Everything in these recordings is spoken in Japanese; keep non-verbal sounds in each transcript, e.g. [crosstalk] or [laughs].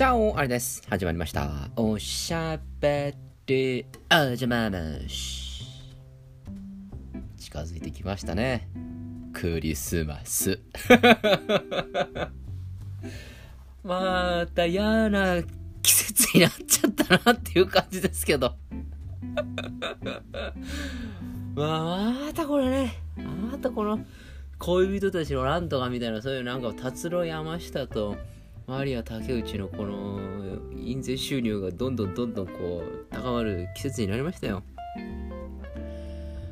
チャオあれです。始まりました。おしゃべりあじゃままし。近づいてきましたね。クリスマス。[laughs] また嫌な季節になっちゃったなっていう感じですけど。[laughs] まあ、またこれね、またこの恋人たちの乱とかみたいな、そういうなんか達郎山下とマリア竹内のこの印税収入がどんどんどんどんこう高まる季節になりましたよ。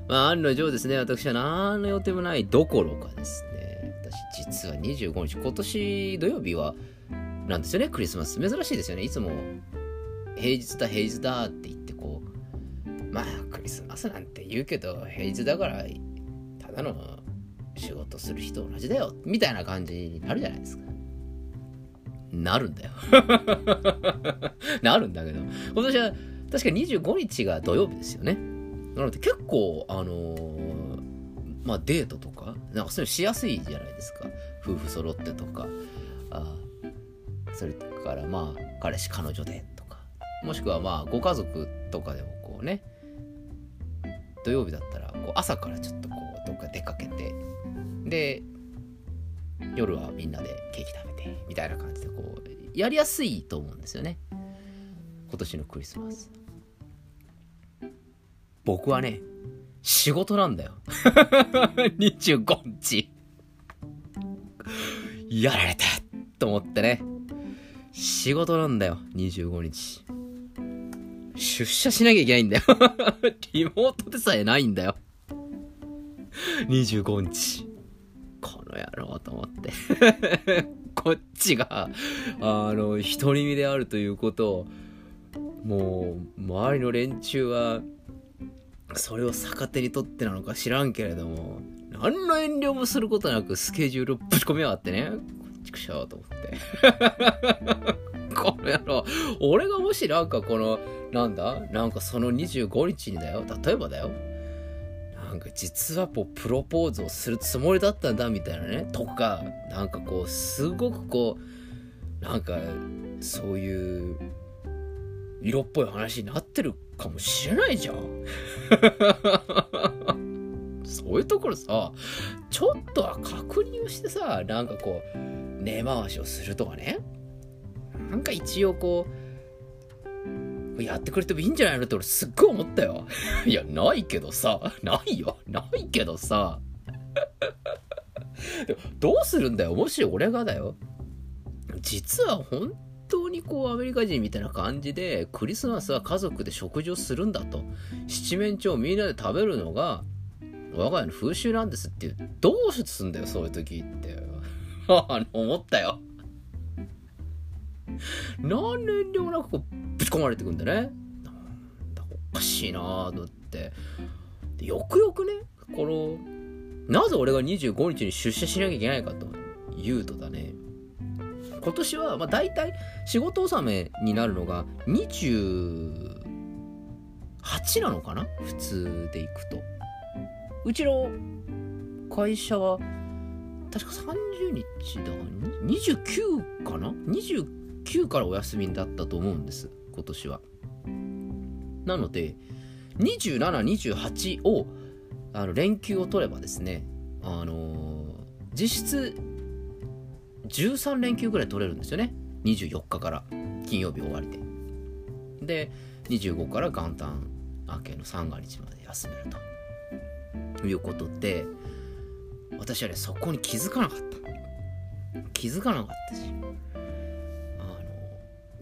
まあ、案の定ですね、私は何の予定もないどころかですね、私実は25日、今年土曜日はなんですよね、クリスマス。珍しいですよね。いつも平日だ、平日だって言ってこう、まあクリスマスなんて言うけど、平日だからただの仕事する人同じだよ、みたいな感じになるじゃないですか。なるんだよ。[laughs] なるんだけど、今年は確か25日が土曜日ですよね。なので結構、あのーまあデートとか、なんかそういうのしやすいじゃないですか。夫婦揃ってとか、あそれからまあ彼氏彼女でとか、もしくはまあご家族とかでもこうね、土曜日だったらこう朝からちょっとこうどっか出かけて、で、夜はみんなでケーキ食べみたいな感じでこうやりやすいと思うんですよね。今年のクリスマス。僕はね仕事なんだよ。[laughs] 25日。やられたと思ってね。仕事なんだよ25日。出社しなきゃいけないんだよ。[laughs] リモートでさえないんだよ。25日。この野郎と思って。こっちがあの独り身であるということをもう周りの連中はそれを逆手に取ってなのか知らんけれども何の遠慮もすることなくスケジュールをぶち込みやがってねこっちくしょうと思って。[laughs] この野郎俺がもしなんかこのなんだなんかその25日にだよ例えばだよなんか実はこうプロポーズをするつもりだったんだみたいなねとかなんかこうすごくこうなんかそういう色っぽい話になってるかもしれないじゃん。[laughs] そういうところさちょっとは確認をしてさなんかこう根回しをするとかね。なんか一応こうやってくれてもいいんじゃないのって俺すっごい思ったよ。[laughs] いや、ないけどさ。ないよ。ないけどさ。[laughs] でもどうするんだよ。もし俺がだよ。実は本当にこうアメリカ人みたいな感じでクリスマスは家族で食事をするんだと。七面鳥をみんなで食べるのが我が家の風習なんですっていう。どうすんだよ、そういう時って。[laughs] あの思ったよ。何年でもなくこう込まれてくんだね。なんだおかしいなぁと思って。でよくよくね、この、なぜ俺が25日に出社しなきゃいけないかというとだね、今年はまあ大体仕事納めになるのが28なのかな？普通で行くと。うちの会社は確か30日だ29かな ?29 からお休みだったと思うんです今年は。なので2728をあの連休を取ればですねあのー実質13連休ぐらい取れるんですよね。24日から金曜日終わりで。で25から元旦明けの三が日まで休めると。いうことで私はねそこに気づかなかった。気づかなかったし。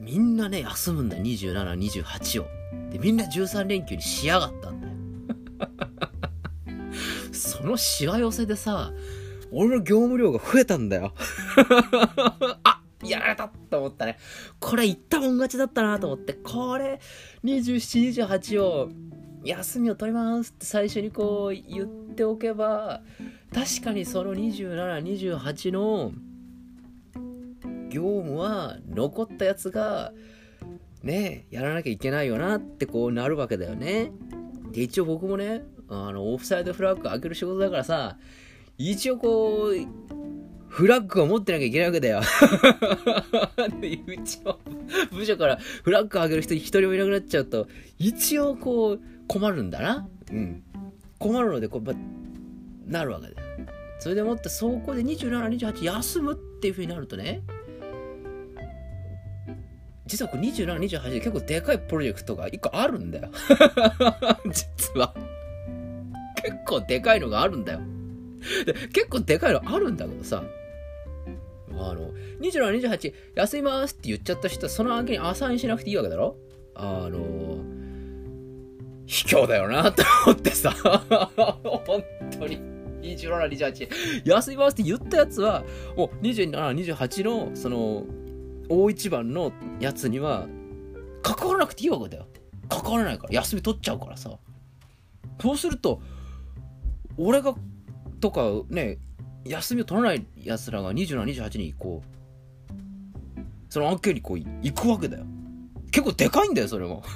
みんなね休むんだ2728を。でみんな13連休にしやがったんだよ。[laughs] そのしわ寄せでさ俺の業務量が増えたんだよ。[laughs] あやられたと思ったね。これ言ったもん勝ちだったなと思って。これ2728を休みを取りますって最初にこう言っておけば確かにその2728の業務は残ったやつがねやらなきゃいけないよなってこうなるわけだよねで一応僕もねあのオフサイドフラッグ開ける仕事だからさ一応こうフラッグを持ってなきゃいけないわけだよ。[laughs] で、うちの部署からフラッグ上げる人一人もいなくなっちゃうと、一応こう、困るんだな。うん。困るので、こう、ま、なるわけだよ。それでもって、そこで27、28休むっていうふうになるとね、実はこれ27、28で結構でかいプロジェクトが一個あるんだよ。[laughs] 実は。結構でかいのがあるんだよ。で結構でかいのあるんだけどさ、あの、27、28休みますって言っちゃった人はその案件にアサインしなくていいわけだろ？あの、卑怯だよなと思ってさ、[laughs] 本当に。27、28休みますって言ったやつは、もう27、28の、その、大一番のやつには、関わらなくていいわけだよ。関わらないから。休み取っちゃうからさ。そうすると、俺が、とかね、休みを取らない奴らが27、28にこう、その案件にこう行くわけだよ。結構でかいんだよ、それも。[laughs]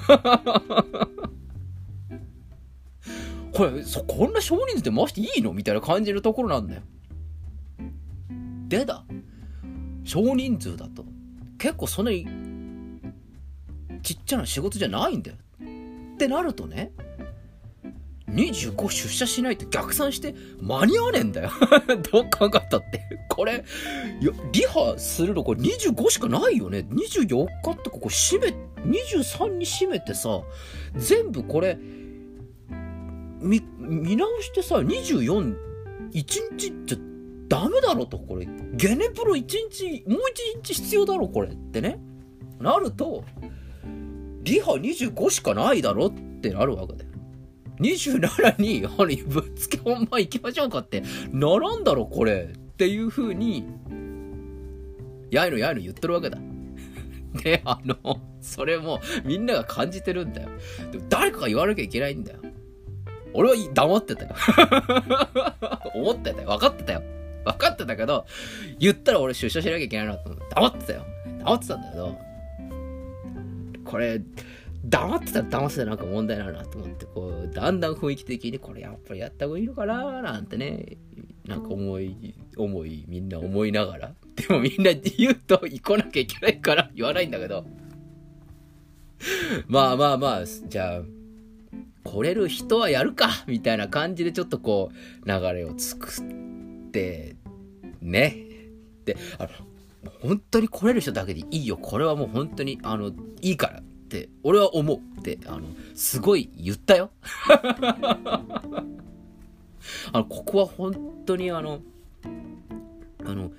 これ、そ、こんな少人数で回していいの？みたいな感じのところなんだよ。でだ、少人数だと、結構そんなに、ちっちゃな仕事じゃないんだよ。ってなるとね、25出社しないと逆算して間に合わねえんだよ [laughs] どう考えたって。これ、いや、リハするのこれ25しかないよね。24日ってここ閉め、23に閉めてさ、全部これ、見、見直してさ、24、1日じゃダメだろと、これ。ゲネプロ1日、もう1日必要だろ、これってね。なると、リハ25しかないだろってなるわけだよ。27に、あの、ぶっつけ本番行きましょうかって、ならんだろ、これ。っていう風に、やいのやいの言ってるわけだ。[laughs] で、あの、それもみんなが感じてるんだよ。でも誰かが言わなきゃいけないんだよ。俺は黙ってたよ。[laughs] 思ってたよ。分かってたよ。[laughs] 分かってたけど、言ったら俺出社しなきゃいけないなと思って、黙ってたよ。黙ってたんだけど、これ、黙ってたら黙ってたらなんか問題ないなと思って、こう、だんだん雰囲気的にこれやっぱりやった方がいいのかななんてね、なんか思い、思い、みんな思いながら。でもみんな言うと行かなきゃいけないから言わないんだけど。まあまあまあ、じゃあ、来れる人はやるかみたいな感じでちょっとこう、流れを作って、ね。で、あの、本当に来れる人だけでいいよ。これはもう本当に、あの、いいから。って俺は思う。ってあのすごい言ったよ。[laughs] あのここは本当にあのあの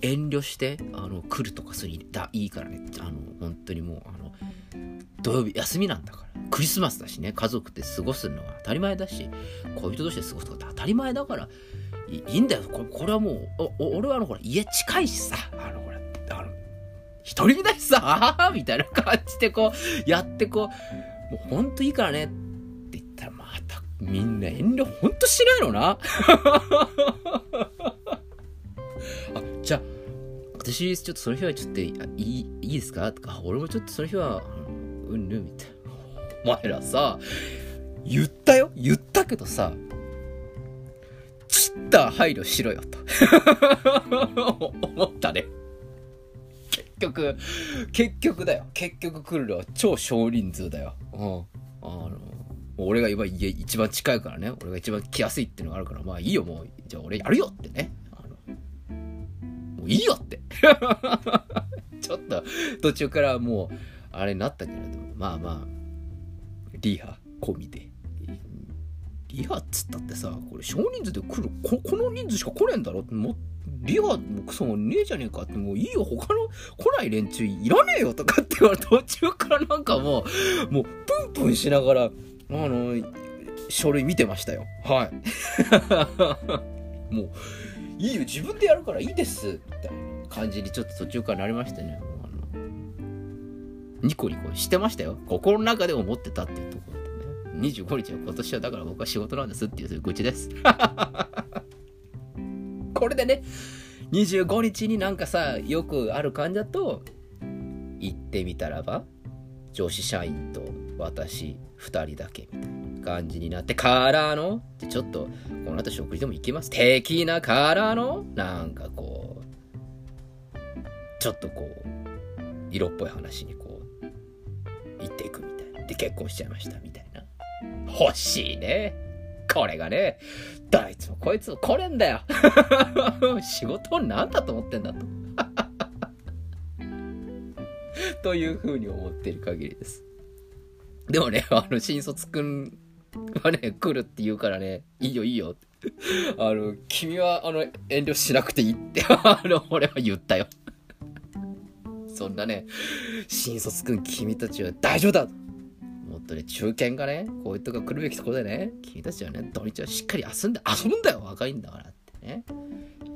遠慮してあの来るとかするだいいからね。あの本当にもうあの土曜日休みなんだから。クリスマスだしね。家族で過ごすのは当たり前だし恋人同士で過ごすことは当たり前だから。いいんだよここれはもう俺はあのほら家近いしさあの一人だしさ、あ [laughs] あみたいな感じでこう、やってこう、もうほんといいからねって言ったら、またみんな遠慮ほんとしないのな。[laughs] あ、じゃあ、私、ちょっとその日はちょっといい、いいですか？とか、俺もちょっとその日は、うんぬみたいな。お前らさ、言ったよ言ったけどさ、ちった配慮しろよと思ったね。結局、結局だよ。結局来るのは超少人数だよ。うん。あの、俺が今家一番近いからね。俺が一番来やすいっていうのがあるから、まあいいよ、もう。じゃあ俺やるよってね。あの、もういいよって [laughs] ちょっと途中からもう、あれになったけれど、まあまあ、リハ込みで。リハっつったってさ、これ少人数で来る、ここの人数しか来ねえんだろってもリハもクソもねえじゃねえかって、もういいよ、他の来ない連中いらねえよとかって言われ途中からなんかもう、もうプンプンしながら、あの、書類見てましたよ。はい。[laughs] もう、いいよ、自分でやるからいいです、みたいな感じにちょっと途中からなりましてね。ニコニコしてましたよ。心の中で思ってたっていうところ。25日は今年はだから僕は仕事なんですっていう、そういう愚痴です。[laughs] これでね、25日になんかさ、よくある感じだと、行ってみたらば、女子社員と私2人だけみたいな感じになってからの、でちょっと、この後食事でも行きます。的なからの、なんかこう、ちょっとこう、色っぽい話にこう、言っていくみたいな。で、結婚しちゃいましたみたいな。欲しいね。これがね、どいつもこいつも来れんだよ。[laughs] 仕事を何だと思ってんだと。[laughs] というふうに思っている限りです。でもね、あの、新卒くんはね、来るって言うからね、いいよいいよって。あの、君は、あの、遠慮しなくていいって、あの、俺は言ったよ。そんなね、新卒くん君たちは大丈夫だもっとね、中堅がね、こういうとこ来るべきところでね、君たちはね、土日はしっかり遊んで、遊ぶんだよ若いんだからってね。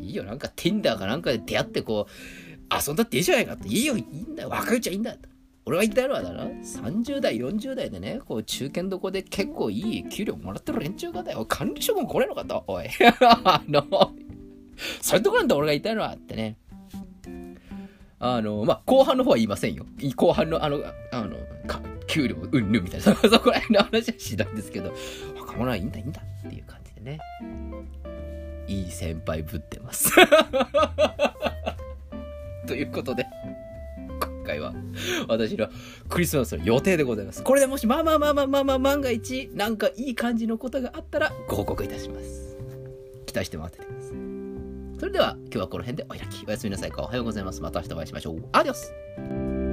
いいよ、なんか Tinder かなんかで出会ってこう、遊んだっていいじゃないかって。いいよ、いいんだよ、若いうちはいいんだよ。俺が言ったのはだな、30代、40代でね、こう中堅どこで結構いい給料もらってる連中がだよ。管理職も来れのかと、おい。あの、そういうとこなんだ俺が言いたいのはってね。あの、まあ、後半の方は言いませんよ。後半の、あの、あの、給料うんぬみたいな、[laughs] そこら辺の話はしないんですけど、若者はいいんだ、いいんだっていう感じでね。いい先輩ぶってます。[laughs] ということで、今回は私のクリスマスの予定でございます。これでもし、まあまあまあまあまあまあ、万が一、なんかいい感じのことがあったら、ご報告いたします。期待して待っててください。それでは今日はこの辺でお開き。おやすみなさい。おはようございます。また明日お会いしましょう。アディオス